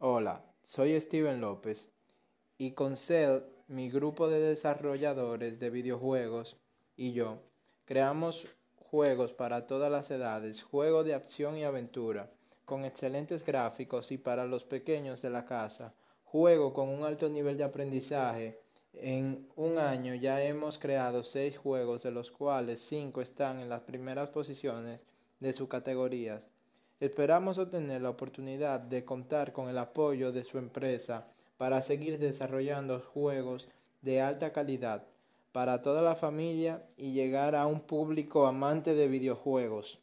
Hola, soy Steven López y con CEL, mi grupo de desarrolladores de videojuegos y yo creamos juegos para todas las edades, juegos de acción y aventura, con excelentes gráficos y para los pequeños de la casa, juego con un alto nivel de aprendizaje. En un año ya hemos creado seis juegos, de los cuales cinco están en las primeras posiciones de sus categorías. Esperamos obtener la oportunidad de contar con el apoyo de su empresa para seguir desarrollando juegos de alta calidad para toda la familia y llegar a un público amante de videojuegos.